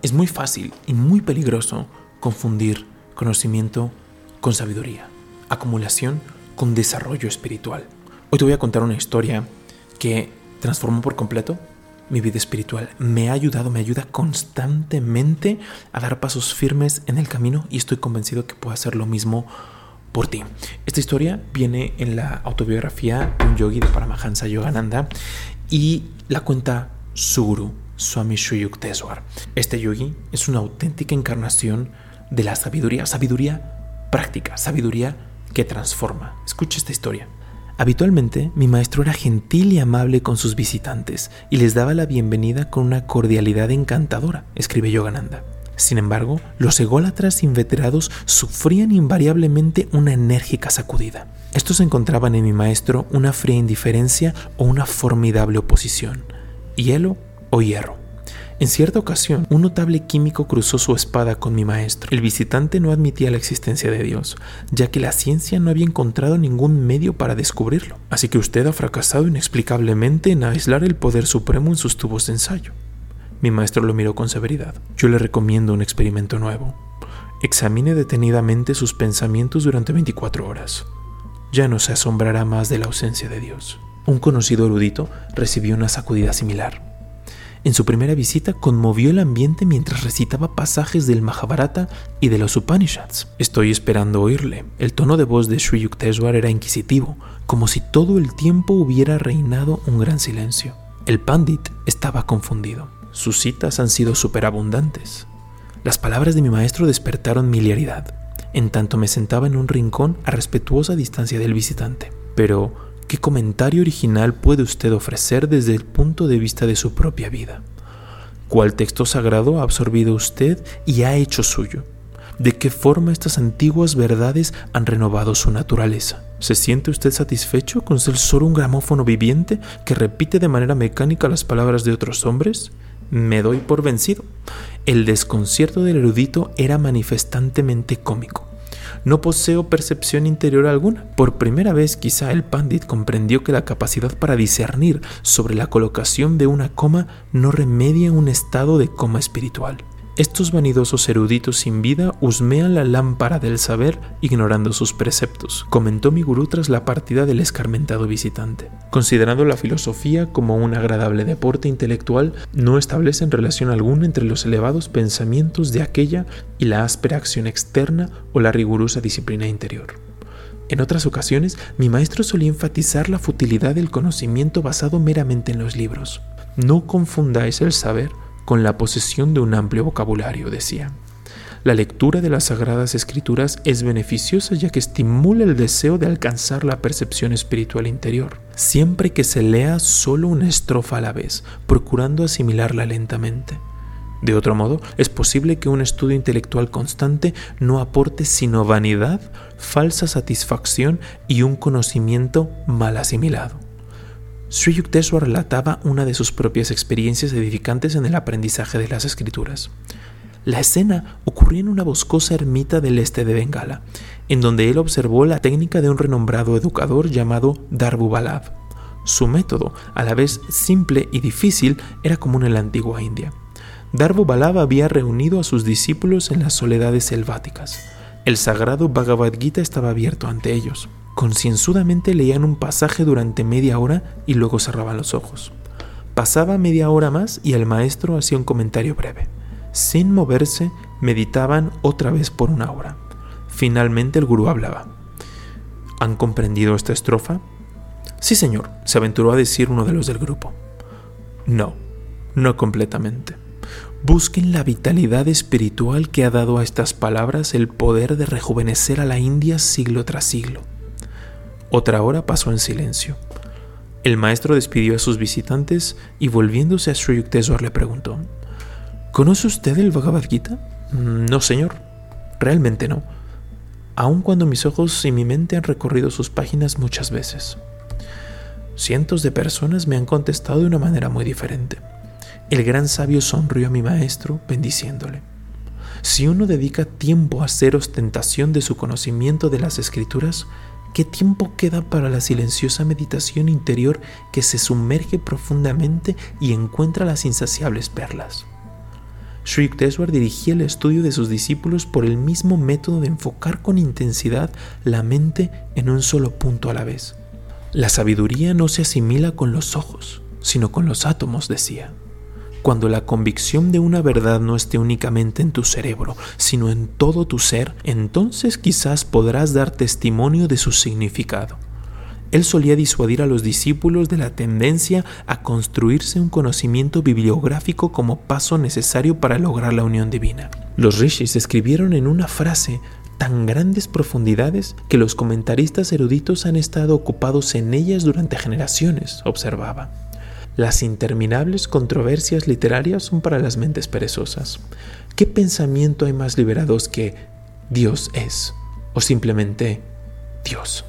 Es muy fácil y muy peligroso confundir conocimiento con sabiduría, acumulación con desarrollo espiritual. Hoy te voy a contar una historia que transformó por completo mi vida espiritual. Me ha ayudado, me ayuda constantemente a dar pasos firmes en el camino y estoy convencido que puedo hacer lo mismo por ti. Esta historia viene en la autobiografía de un yogi de Paramahansa Yogananda y la cuenta Suru Swami Shuyukteswar. Este yogi es una auténtica encarnación de la sabiduría, sabiduría práctica, sabiduría que transforma. Escucha esta historia. Habitualmente, mi maestro era gentil y amable con sus visitantes y les daba la bienvenida con una cordialidad encantadora, escribe Yogananda. Sin embargo, los ególatras inveterados sufrían invariablemente una enérgica sacudida. Estos encontraban en mi maestro una fría indiferencia o una formidable oposición, hielo o hierro. En cierta ocasión, un notable químico cruzó su espada con mi maestro. El visitante no admitía la existencia de Dios, ya que la ciencia no había encontrado ningún medio para descubrirlo. Así que usted ha fracasado inexplicablemente en aislar el poder supremo en sus tubos de ensayo. Mi maestro lo miró con severidad. Yo le recomiendo un experimento nuevo. Examine detenidamente sus pensamientos durante 24 horas. Ya no se asombrará más de la ausencia de Dios. Un conocido erudito recibió una sacudida similar. En su primera visita conmovió el ambiente mientras recitaba pasajes del Mahabharata y de los Upanishads. Estoy esperando oírle. El tono de voz de Sri Yukteswar era inquisitivo, como si todo el tiempo hubiera reinado un gran silencio. El pandit estaba confundido. Sus citas han sido superabundantes. Las palabras de mi maestro despertaron mi hilaridad, en tanto me sentaba en un rincón a respetuosa distancia del visitante. Pero, ¿qué comentario original puede usted ofrecer desde el punto de vista de su propia vida? ¿Cuál texto sagrado ha absorbido usted y ha hecho suyo? ¿De qué forma estas antiguas verdades han renovado su naturaleza? ¿Se siente usted satisfecho con ser solo un gramófono viviente que repite de manera mecánica las palabras de otros hombres? me doy por vencido. El desconcierto del erudito era manifestantemente cómico. No poseo percepción interior alguna. Por primera vez quizá el pandit comprendió que la capacidad para discernir sobre la colocación de una coma no remedia un estado de coma espiritual. Estos vanidosos eruditos sin vida husmean la lámpara del saber ignorando sus preceptos, comentó mi gurú tras la partida del escarmentado visitante. Considerando la filosofía como un agradable deporte intelectual, no establecen relación alguna entre los elevados pensamientos de aquella y la áspera acción externa o la rigurosa disciplina interior. En otras ocasiones, mi maestro solía enfatizar la futilidad del conocimiento basado meramente en los libros. No confundáis el saber con la posesión de un amplio vocabulario, decía. La lectura de las Sagradas Escrituras es beneficiosa ya que estimula el deseo de alcanzar la percepción espiritual interior, siempre que se lea solo una estrofa a la vez, procurando asimilarla lentamente. De otro modo, es posible que un estudio intelectual constante no aporte sino vanidad, falsa satisfacción y un conocimiento mal asimilado. Sri Yukteswar relataba una de sus propias experiencias edificantes en el aprendizaje de las escrituras. La escena ocurría en una boscosa ermita del este de Bengala, en donde él observó la técnica de un renombrado educador llamado Darbu Balab. Su método, a la vez simple y difícil, era común en la antigua India. Darbu Balab había reunido a sus discípulos en las soledades selváticas. El sagrado Bhagavad Gita estaba abierto ante ellos. Concienzudamente leían un pasaje durante media hora y luego cerraban los ojos. Pasaba media hora más y el maestro hacía un comentario breve. Sin moverse, meditaban otra vez por una hora. Finalmente el gurú hablaba. ¿Han comprendido esta estrofa? Sí, señor, se aventuró a decir uno de los del grupo. No, no completamente. Busquen la vitalidad espiritual que ha dado a estas palabras el poder de rejuvenecer a la India siglo tras siglo. Otra hora pasó en silencio. El maestro despidió a sus visitantes y volviéndose a Sri Yukteswar le preguntó, ¿Conoce usted el Bhagavad Gita? Mm, no, señor. Realmente no. Aun cuando mis ojos y mi mente han recorrido sus páginas muchas veces. Cientos de personas me han contestado de una manera muy diferente. El gran sabio sonrió a mi maestro, bendiciéndole. Si uno dedica tiempo a hacer ostentación de su conocimiento de las escrituras, ¿Qué tiempo queda para la silenciosa meditación interior que se sumerge profundamente y encuentra las insaciables perlas? Sri Yukteswar dirigía el estudio de sus discípulos por el mismo método de enfocar con intensidad la mente en un solo punto a la vez. La sabiduría no se asimila con los ojos, sino con los átomos, decía. Cuando la convicción de una verdad no esté únicamente en tu cerebro, sino en todo tu ser, entonces quizás podrás dar testimonio de su significado. Él solía disuadir a los discípulos de la tendencia a construirse un conocimiento bibliográfico como paso necesario para lograr la unión divina. Los rishis escribieron en una frase tan grandes profundidades que los comentaristas eruditos han estado ocupados en ellas durante generaciones, observaba. Las interminables controversias literarias son para las mentes perezosas. ¿Qué pensamiento hay más liberados que Dios es? O simplemente Dios.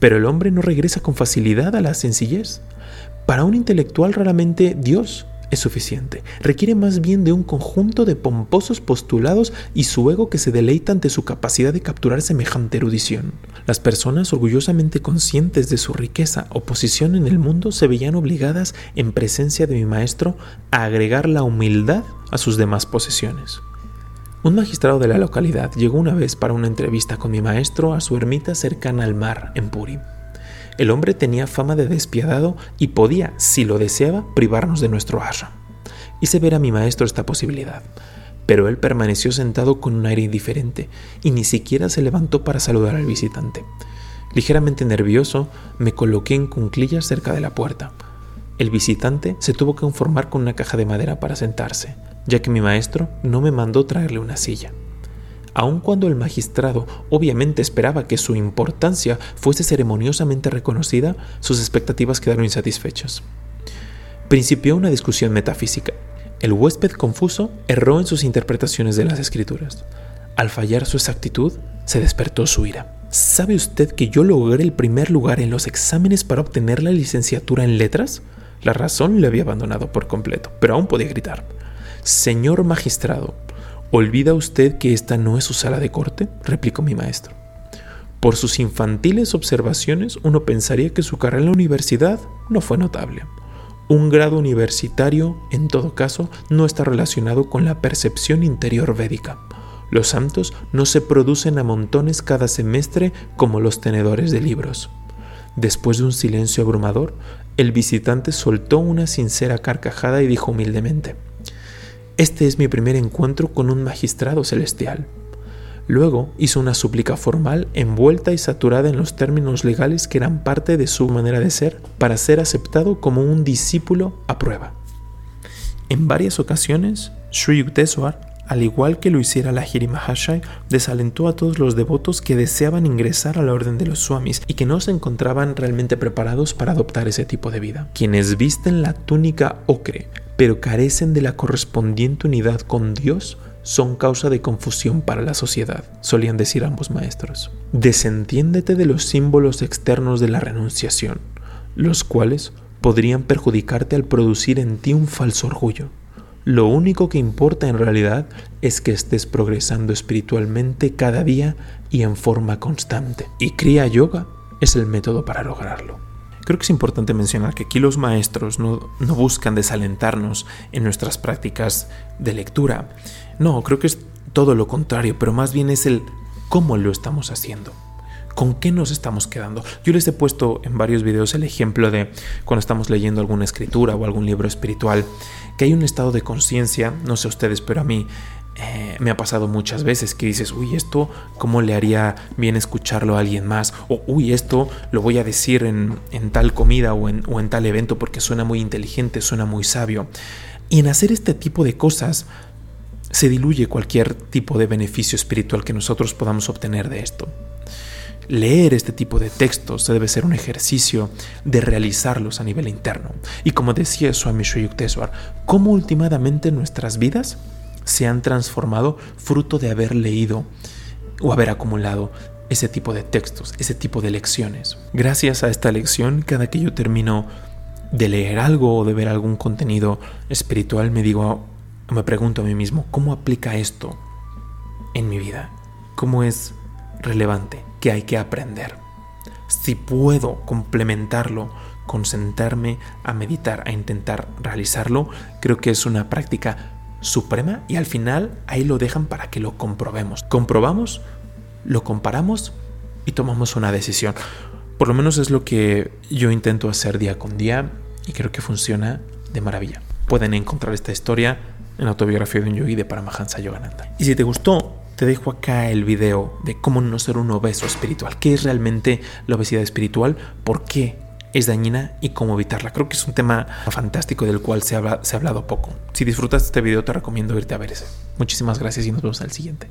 Pero el hombre no regresa con facilidad a la sencillez. Para un intelectual raramente Dios es suficiente. Requiere más bien de un conjunto de pomposos postulados y su ego que se deleita ante su capacidad de capturar semejante erudición. Las personas orgullosamente conscientes de su riqueza o posición en el mundo se veían obligadas, en presencia de mi maestro, a agregar la humildad a sus demás posesiones. Un magistrado de la localidad llegó una vez para una entrevista con mi maestro a su ermita cercana al mar, en Puri. El hombre tenía fama de despiadado y podía, si lo deseaba, privarnos de nuestro ashram. Hice ver a mi maestro esta posibilidad, pero él permaneció sentado con un aire indiferente y ni siquiera se levantó para saludar al visitante. Ligeramente nervioso, me coloqué en cunclillas cerca de la puerta. El visitante se tuvo que conformar con una caja de madera para sentarse, ya que mi maestro no me mandó traerle una silla aun cuando el magistrado obviamente esperaba que su importancia fuese ceremoniosamente reconocida, sus expectativas quedaron insatisfechas. Principió una discusión metafísica. El huésped confuso erró en sus interpretaciones de las escrituras. Al fallar su exactitud, se despertó su ira. ¿Sabe usted que yo logré el primer lugar en los exámenes para obtener la licenciatura en letras? La razón le había abandonado por completo, pero aún podía gritar. Señor magistrado, ¿Olvida usted que esta no es su sala de corte? replicó mi maestro. Por sus infantiles observaciones, uno pensaría que su carrera en la universidad no fue notable. Un grado universitario, en todo caso, no está relacionado con la percepción interior védica. Los santos no se producen a montones cada semestre como los tenedores de libros. Después de un silencio abrumador, el visitante soltó una sincera carcajada y dijo humildemente, este es mi primer encuentro con un magistrado celestial. Luego hizo una súplica formal envuelta y saturada en los términos legales que eran parte de su manera de ser para ser aceptado como un discípulo a prueba. En varias ocasiones, Sri Yukteswar, al igual que lo hiciera la Hiri Mahashai, desalentó a todos los devotos que deseaban ingresar a la orden de los Swamis y que no se encontraban realmente preparados para adoptar ese tipo de vida. Quienes visten la túnica ocre pero carecen de la correspondiente unidad con Dios, son causa de confusión para la sociedad, solían decir ambos maestros. Desentiéndete de los símbolos externos de la renunciación, los cuales podrían perjudicarte al producir en ti un falso orgullo. Lo único que importa en realidad es que estés progresando espiritualmente cada día y en forma constante. Y Kriya Yoga es el método para lograrlo. Creo que es importante mencionar que aquí los maestros no, buscan desalentarnos en nuestras prácticas de lectura. No, creo que es todo lo contrario, pero más bien es el cómo lo estamos haciendo. ¿Con qué nos estamos quedando? Yo les he puesto en varios videos el ejemplo de cuando estamos leyendo alguna escritura o algún libro espiritual, que hay un estado de conciencia, no sé ustedes, pero a mí eh, me ha pasado muchas veces que dices, uy, esto, ¿cómo le haría bien escucharlo a alguien más? O, uy, esto lo voy a decir en, tal comida o en, o en tal evento porque suena muy inteligente, suena muy sabio. Y en hacer este tipo de cosas se diluye cualquier tipo de beneficio espiritual que nosotros podamos obtener de esto. Leer este tipo de textos debe ser un ejercicio de realizarlos a nivel interno. Y como decía Swami Shuyukteswar, ¿cómo últimamente nuestras vidas se han transformado fruto de haber leído o haber acumulado ese tipo de textos, ese tipo de lecciones. Gracias a esta lección, cada que yo termino de leer algo o de ver algún contenido espiritual, me digo, me pregunto a mí mismo, ¿cómo aplica esto en mi vida? ¿Cómo es relevante? ¿Qué hay que aprender? Si puedo complementarlo con sentarme a meditar, a intentar realizarlo, creo que es una práctica suprema y al final ahí lo dejan para que lo comprobemos. Comprobamos, lo comparamos y tomamos una decisión. Por lo menos es lo que yo intento hacer día con día y creo que funciona de maravilla. Pueden encontrar esta historia en la autobiografía de un yogi de Paramahansa Yogananda. Y si te gustó, te dejo acá el video de cómo no ser un obeso espiritual. ¿Qué es realmente la obesidad espiritual? ¿Por qué es dañina y cómo evitarla? Creo que es un tema fantástico del cual se, se ha hablado poco. Si disfrutas este video, te recomiendo irte a ver ese. Muchísimas gracias y nos vemos al siguiente.